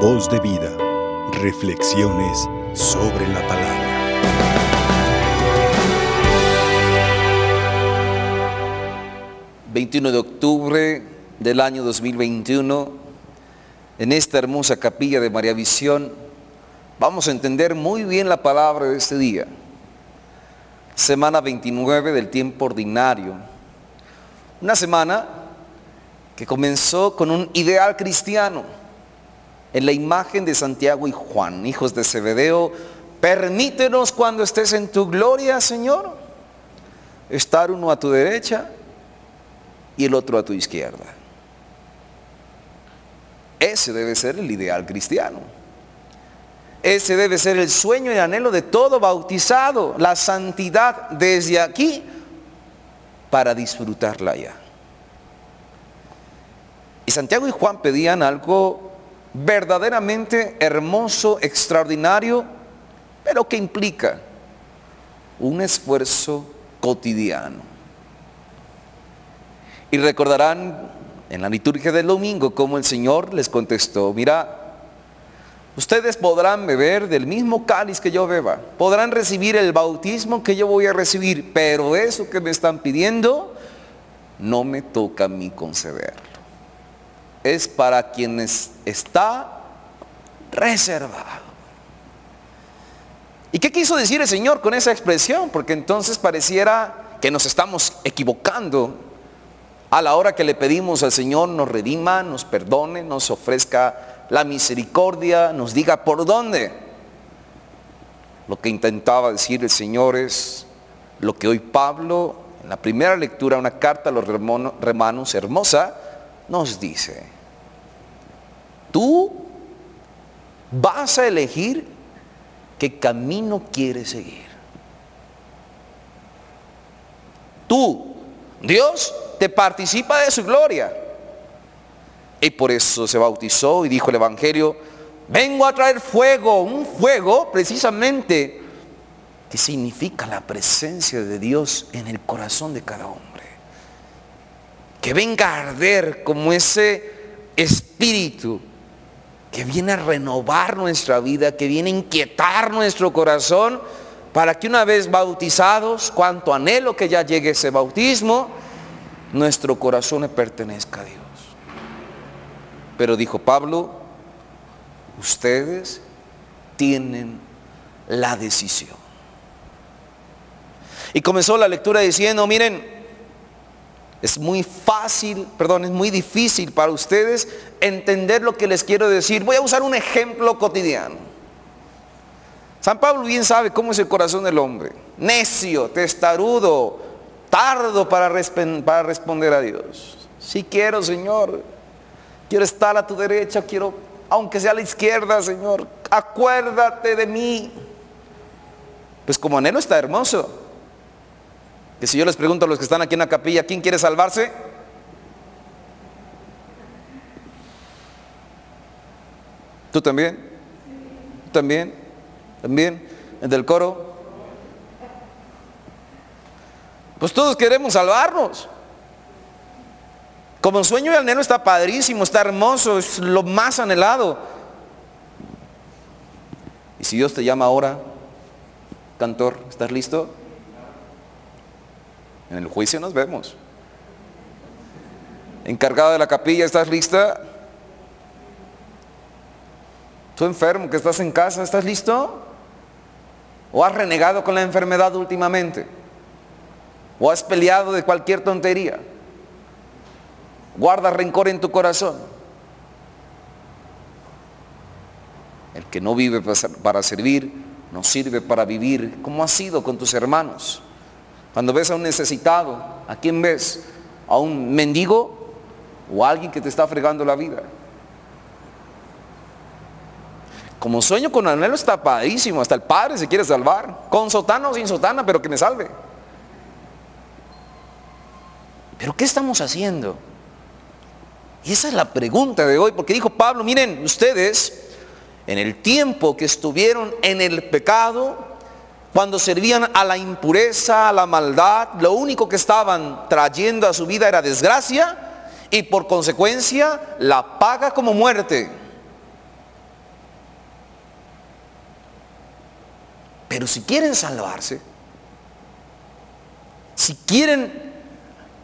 Voz de vida. Reflexiones sobre la palabra. ...21 de octubre del año 2021... ...en esta hermosa capilla de María Visión... ...vamos a entender muy bien la palabra de este día... ...semana 29 del tiempo ordinario... ...una semana que comenzó con un ideal cristiano en la imagen de Santiago y Juan, hijos de Zebedeo, permítenos cuando estés en tu gloria, Señor, estar uno a tu derecha y el otro a tu izquierda. Ese debe ser el ideal cristiano. Ese debe ser el sueño y anhelo de todo bautizado, la santidad desde aquí para disfrutarla allá. Y Santiago y Juan pedían algo verdaderamente hermoso, extraordinario, pero que implica un esfuerzo cotidiano. Y recordarán en la liturgia del domingo cómo el Señor les contestó, mira, ustedes podrán beber del mismo cáliz que yo beba, podrán recibir el bautismo que yo voy a recibir, pero eso que me están pidiendo no me toca a mí concederlo es para quienes está reservado. ¿Y qué quiso decir el Señor con esa expresión? Porque entonces pareciera que nos estamos equivocando a la hora que le pedimos al Señor nos redima, nos perdone, nos ofrezca la misericordia, nos diga por dónde. Lo que intentaba decir el Señor es lo que hoy Pablo, en la primera lectura, una carta a los hermanos hermosa, nos dice. Tú vas a elegir qué camino quieres seguir. Tú, Dios, te participa de su gloria. Y por eso se bautizó y dijo el Evangelio, vengo a traer fuego, un fuego precisamente que significa la presencia de Dios en el corazón de cada hombre. Que venga a arder como ese espíritu que viene a renovar nuestra vida, que viene a inquietar nuestro corazón, para que una vez bautizados, cuanto anhelo que ya llegue ese bautismo, nuestro corazón le pertenezca a Dios. Pero dijo Pablo, ustedes tienen la decisión. Y comenzó la lectura diciendo, miren, es muy fácil, perdón, es muy difícil para ustedes entender lo que les quiero decir. Voy a usar un ejemplo cotidiano. San Pablo bien sabe cómo es el corazón del hombre. Necio, testarudo, tardo para, para responder a Dios. Si quiero, Señor. Quiero estar a tu derecha, quiero, aunque sea a la izquierda, Señor. Acuérdate de mí. Pues como anhelo está hermoso. Que si yo les pregunto a los que están aquí en la capilla, ¿quién quiere salvarse? ¿Tú también? ¿Tú también? ¿También? ¿El del coro? Pues todos queremos salvarnos. Como sueño y anhelo está padrísimo, está hermoso, es lo más anhelado. Y si Dios te llama ahora, cantor, ¿estás listo? En el juicio nos vemos. Encargado de la capilla, ¿estás lista? Tú enfermo que estás en casa, ¿estás listo? ¿O has renegado con la enfermedad últimamente? ¿O has peleado de cualquier tontería? Guarda rencor en tu corazón. El que no vive para servir, no sirve para vivir. ¿Cómo ha sido con tus hermanos? Cuando ves a un necesitado, ¿a quién ves? ¿A un mendigo o a alguien que te está fregando la vida? Como sueño con anhelo está padísimo, hasta el Padre se quiere salvar, con sotana o sin sotana, pero que me salve. Pero ¿qué estamos haciendo? Y esa es la pregunta de hoy, porque dijo Pablo, miren, ustedes en el tiempo que estuvieron en el pecado, cuando servían a la impureza, a la maldad, lo único que estaban trayendo a su vida era desgracia y por consecuencia la paga como muerte. Pero si quieren salvarse, si quieren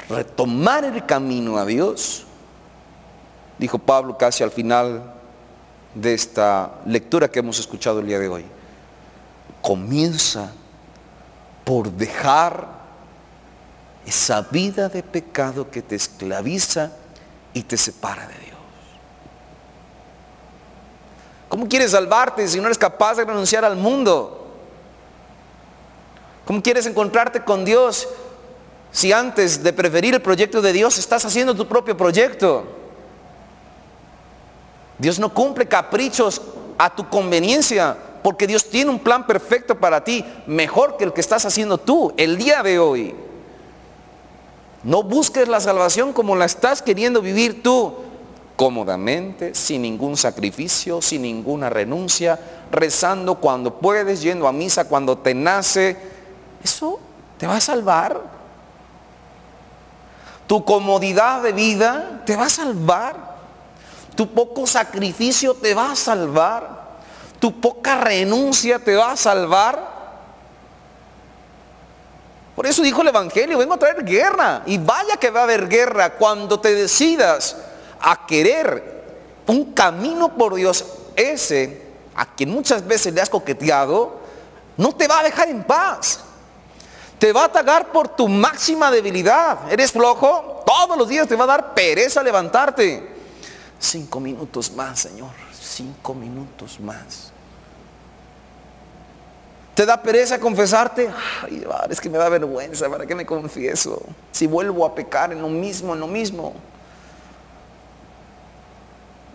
retomar el camino a Dios, dijo Pablo casi al final de esta lectura que hemos escuchado el día de hoy comienza por dejar esa vida de pecado que te esclaviza y te separa de Dios. ¿Cómo quieres salvarte si no eres capaz de renunciar al mundo? ¿Cómo quieres encontrarte con Dios si antes de preferir el proyecto de Dios estás haciendo tu propio proyecto? Dios no cumple caprichos a tu conveniencia porque Dios tiene un plan perfecto para ti, mejor que el que estás haciendo tú el día de hoy. No busques la salvación como la estás queriendo vivir tú, cómodamente, sin ningún sacrificio, sin ninguna renuncia, rezando cuando puedes, yendo a misa cuando te nace. Eso te va a salvar. Tu comodidad de vida te va a salvar. Tu poco sacrificio te va a salvar. Tu poca renuncia te va a salvar. Por eso dijo el Evangelio, vengo a traer guerra. Y vaya que va a haber guerra cuando te decidas a querer un camino por Dios. Ese a quien muchas veces le has coqueteado, no te va a dejar en paz. Te va a atacar por tu máxima debilidad. ¿Eres flojo? Todos los días te va a dar pereza levantarte. Cinco minutos más, Señor. Cinco minutos más. ¿Te da pereza confesarte? Ay, es que me da vergüenza, ¿para qué me confieso? Si vuelvo a pecar en lo mismo, en lo mismo.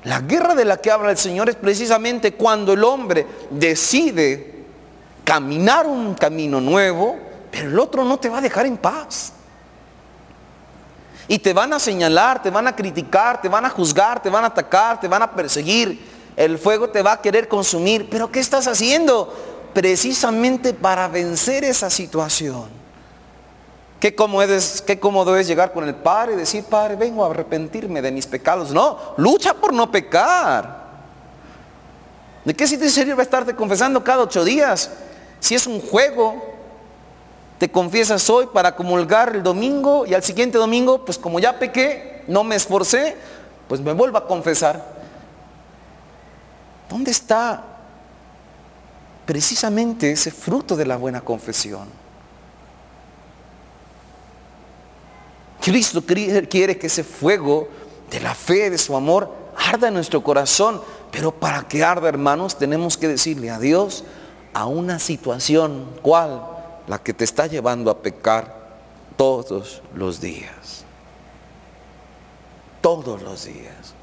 La guerra de la que habla el Señor es precisamente cuando el hombre decide caminar un camino nuevo, pero el otro no te va a dejar en paz. Y te van a señalar, te van a criticar, te van a juzgar, te van a atacar, te van a perseguir. El fuego te va a querer consumir. Pero ¿qué estás haciendo? Precisamente para vencer esa situación. Qué cómodo, es, qué cómodo es llegar con el Padre y decir, Padre, vengo a arrepentirme de mis pecados. No, lucha por no pecar. ¿De qué si te sirve estarte confesando cada ocho días? Si es un juego, te confiesas hoy para comulgar el domingo y al siguiente domingo, pues como ya pequé, no me esforcé, pues me vuelvo a confesar. ¿Dónde está precisamente ese fruto de la buena confesión? Cristo quiere que ese fuego de la fe, de su amor, arda en nuestro corazón. Pero para que arda, hermanos, tenemos que decirle a Dios a una situación, ¿cuál? La que te está llevando a pecar todos los días. Todos los días.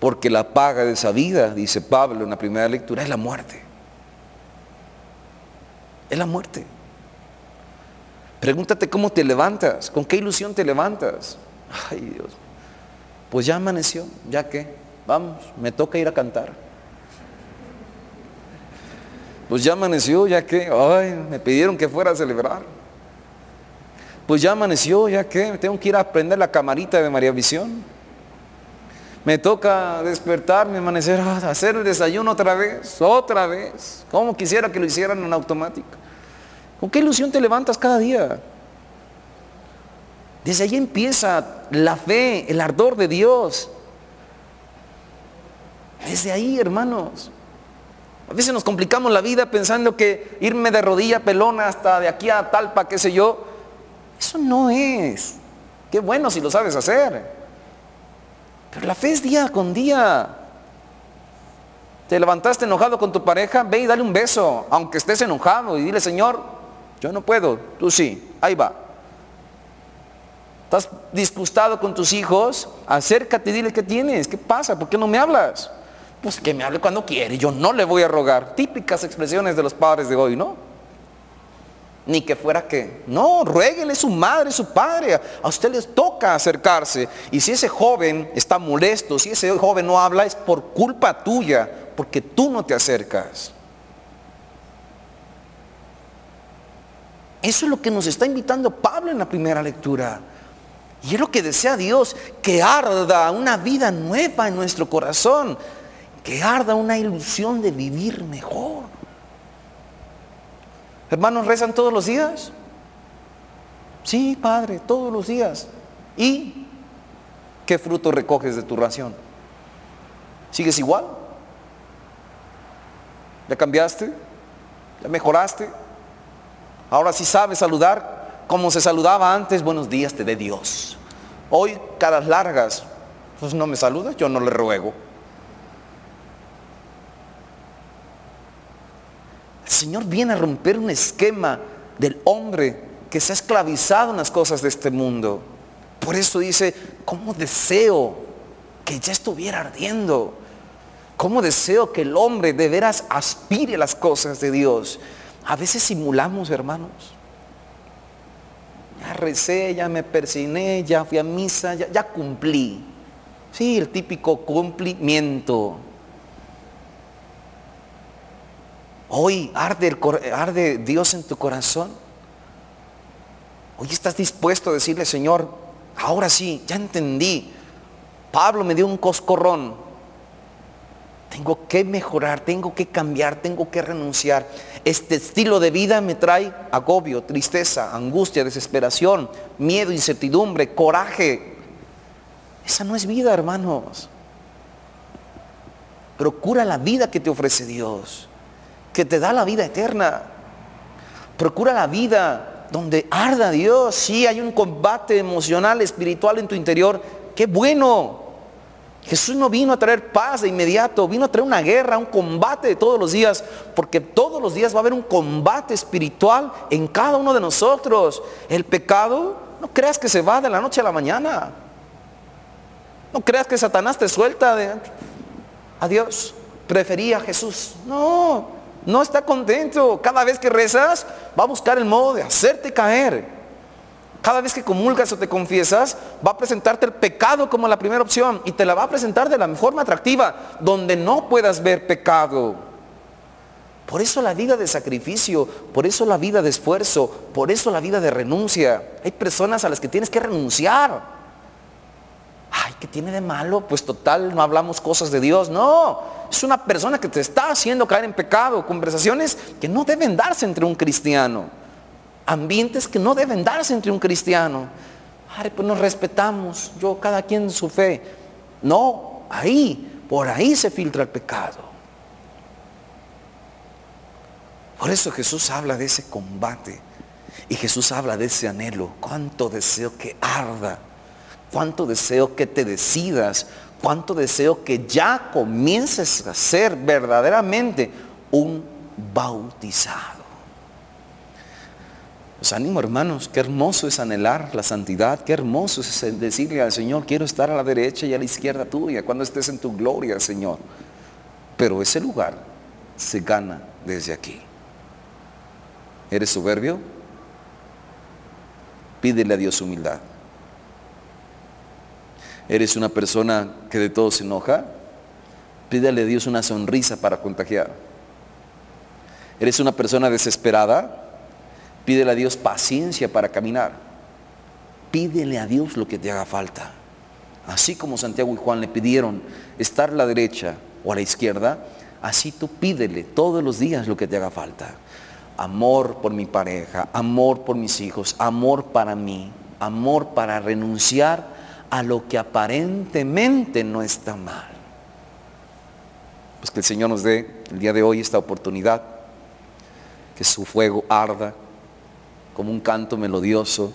Porque la paga de esa vida, dice Pablo en la primera lectura, es la muerte. Es la muerte. Pregúntate cómo te levantas, con qué ilusión te levantas. Ay Dios, pues ya amaneció, ya que, vamos, me toca ir a cantar. Pues ya amaneció, ya que, ay, me pidieron que fuera a celebrar. Pues ya amaneció, ya que, tengo que ir a prender la camarita de María Visión. Me toca despertarme, amanecer, ah, hacer el desayuno otra vez, otra vez. Como quisiera que lo hicieran en automático. ¿Con qué ilusión te levantas cada día? Desde ahí empieza la fe, el ardor de Dios. Desde ahí, hermanos. A veces nos complicamos la vida pensando que irme de rodilla pelona hasta de aquí a Talpa, qué sé yo, eso no es. Qué bueno si lo sabes hacer. Pero la fe es día con día. Te levantaste enojado con tu pareja, ve y dale un beso, aunque estés enojado, y dile, Señor, yo no puedo, tú sí, ahí va. ¿Estás disgustado con tus hijos? Acércate y dile qué tienes, qué pasa, ¿por qué no me hablas? Pues que me hable cuando quiere, yo no le voy a rogar. Típicas expresiones de los padres de hoy, ¿no? Ni que fuera que, no, rueguele su madre, su padre. A usted les toca acercarse. Y si ese joven está molesto, si ese joven no habla, es por culpa tuya, porque tú no te acercas. Eso es lo que nos está invitando Pablo en la primera lectura. Y es lo que desea Dios, que arda una vida nueva en nuestro corazón, que arda una ilusión de vivir mejor. Hermanos, ¿rezan todos los días? Sí, Padre, todos los días. ¿Y qué fruto recoges de tu ración? ¿Sigues igual? ¿Ya cambiaste? ¿Ya mejoraste? Ahora sí sabes saludar como se saludaba antes. Buenos días te dé Dios. Hoy, caras largas, pues no me saludas, yo no le ruego. Señor viene a romper un esquema del hombre que se ha esclavizado en las cosas de este mundo. Por eso dice, ¿cómo deseo que ya estuviera ardiendo? ¿Cómo deseo que el hombre de veras aspire a las cosas de Dios? A veces simulamos, hermanos. Ya recé, ya me persiné, ya fui a misa, ya, ya cumplí. Sí, el típico cumplimiento. Hoy arde, arde Dios en tu corazón. Hoy estás dispuesto a decirle, Señor, ahora sí, ya entendí. Pablo me dio un coscorrón. Tengo que mejorar, tengo que cambiar, tengo que renunciar. Este estilo de vida me trae agobio, tristeza, angustia, desesperación, miedo, incertidumbre, coraje. Esa no es vida, hermanos. Procura la vida que te ofrece Dios, que te da la vida eterna. Procura la vida donde arda Dios, sí hay un combate emocional, espiritual en tu interior, qué bueno. Jesús no vino a traer paz de inmediato, vino a traer una guerra, un combate de todos los días, porque todos los días va a haber un combate espiritual en cada uno de nosotros. El pecado, no creas que se va de la noche a la mañana. No creas que Satanás te suelta de adiós. Prefería a Jesús. No, no está contento. Cada vez que rezas, va a buscar el modo de hacerte caer. Cada vez que comulgas o te confiesas, va a presentarte el pecado como la primera opción y te la va a presentar de la forma atractiva, donde no puedas ver pecado. Por eso la vida de sacrificio, por eso la vida de esfuerzo, por eso la vida de renuncia. Hay personas a las que tienes que renunciar. Ay, ¿qué tiene de malo? Pues total, no hablamos cosas de Dios. No, es una persona que te está haciendo caer en pecado, conversaciones que no deben darse entre un cristiano, ambientes que no deben darse entre un cristiano. Ay, pues nos respetamos, yo cada quien su fe. No, ahí, por ahí se filtra el pecado. Por eso Jesús habla de ese combate y Jesús habla de ese anhelo. Cuánto deseo que arda, cuánto deseo que te decidas cuánto deseo que ya comiences a ser verdaderamente un bautizado. Los ánimo hermanos, qué hermoso es anhelar la santidad, qué hermoso es decirle al Señor, quiero estar a la derecha y a la izquierda tuya cuando estés en tu gloria, Señor. Pero ese lugar se gana desde aquí. ¿Eres soberbio? Pídele a Dios humildad. ¿Eres una persona que de todo se enoja? Pídele a Dios una sonrisa para contagiar. ¿Eres una persona desesperada? Pídele a Dios paciencia para caminar. Pídele a Dios lo que te haga falta. Así como Santiago y Juan le pidieron estar a la derecha o a la izquierda, así tú pídele todos los días lo que te haga falta. Amor por mi pareja, amor por mis hijos, amor para mí, amor para renunciar a lo que aparentemente no está mal. Pues que el Señor nos dé el día de hoy esta oportunidad, que su fuego arda como un canto melodioso,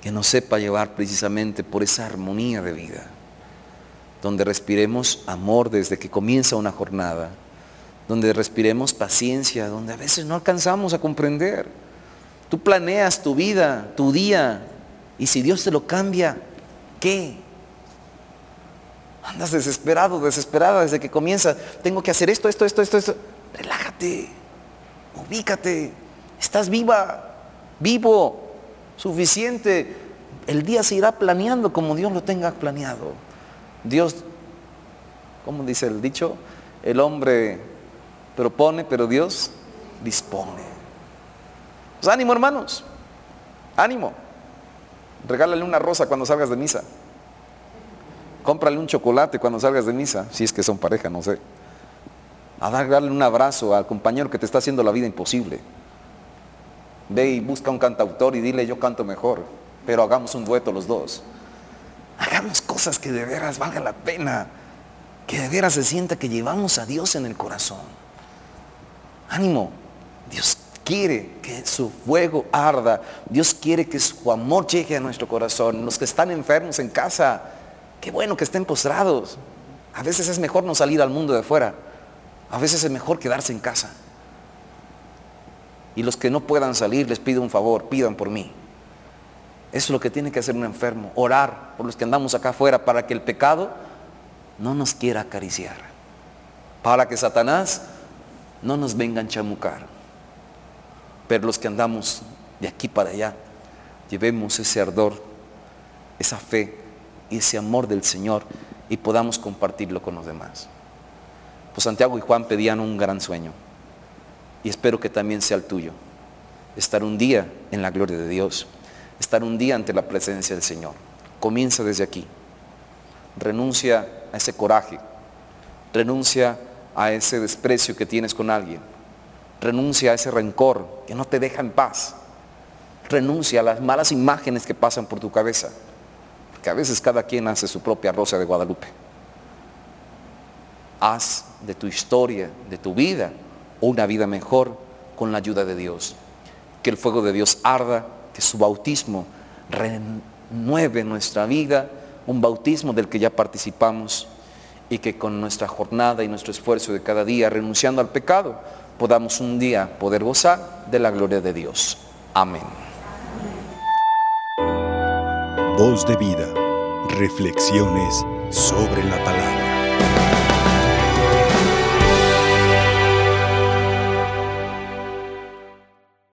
que nos sepa llevar precisamente por esa armonía de vida, donde respiremos amor desde que comienza una jornada, donde respiremos paciencia, donde a veces no alcanzamos a comprender. Tú planeas tu vida, tu día, y si Dios te lo cambia, qué? Andas desesperado, desesperada desde que comienza. Tengo que hacer esto, esto, esto, esto, esto. Relájate, ubícate. Estás viva, vivo, suficiente. El día se irá planeando como Dios lo tenga planeado. Dios, como dice el dicho, el hombre propone, pero Dios dispone. Pues ánimo, hermanos. Ánimo. Regálale una rosa cuando salgas de misa. Cómprale un chocolate cuando salgas de misa, si es que son pareja, no sé. A darle un abrazo al compañero que te está haciendo la vida imposible. Ve y busca un cantautor y dile yo canto mejor, pero hagamos un dueto los dos. Hagamos cosas que de veras valga la pena, que de veras se sienta que llevamos a Dios en el corazón. Ánimo, quiere que su fuego arda, Dios quiere que su amor llegue a nuestro corazón. Los que están enfermos en casa, qué bueno que estén postrados. A veces es mejor no salir al mundo de afuera, a veces es mejor quedarse en casa. Y los que no puedan salir, les pido un favor, pidan por mí. Eso es lo que tiene que hacer un enfermo, orar por los que andamos acá afuera para que el pecado no nos quiera acariciar. Para que Satanás no nos venga a chamucar. Pero los que andamos de aquí para allá, llevemos ese ardor, esa fe y ese amor del Señor y podamos compartirlo con los demás. Pues Santiago y Juan pedían un gran sueño y espero que también sea el tuyo. Estar un día en la gloria de Dios, estar un día ante la presencia del Señor. Comienza desde aquí. Renuncia a ese coraje, renuncia a ese desprecio que tienes con alguien, renuncia a ese rencor que no te deja en paz, renuncia a las malas imágenes que pasan por tu cabeza, porque a veces cada quien hace su propia rosa de Guadalupe. Haz de tu historia, de tu vida, una vida mejor con la ayuda de Dios. Que el fuego de Dios arda, que su bautismo renueve nuestra vida, un bautismo del que ya participamos y que con nuestra jornada y nuestro esfuerzo de cada día, renunciando al pecado, podamos un día poder gozar de la gloria de Dios. Amén. Voz de vida, reflexiones sobre la palabra.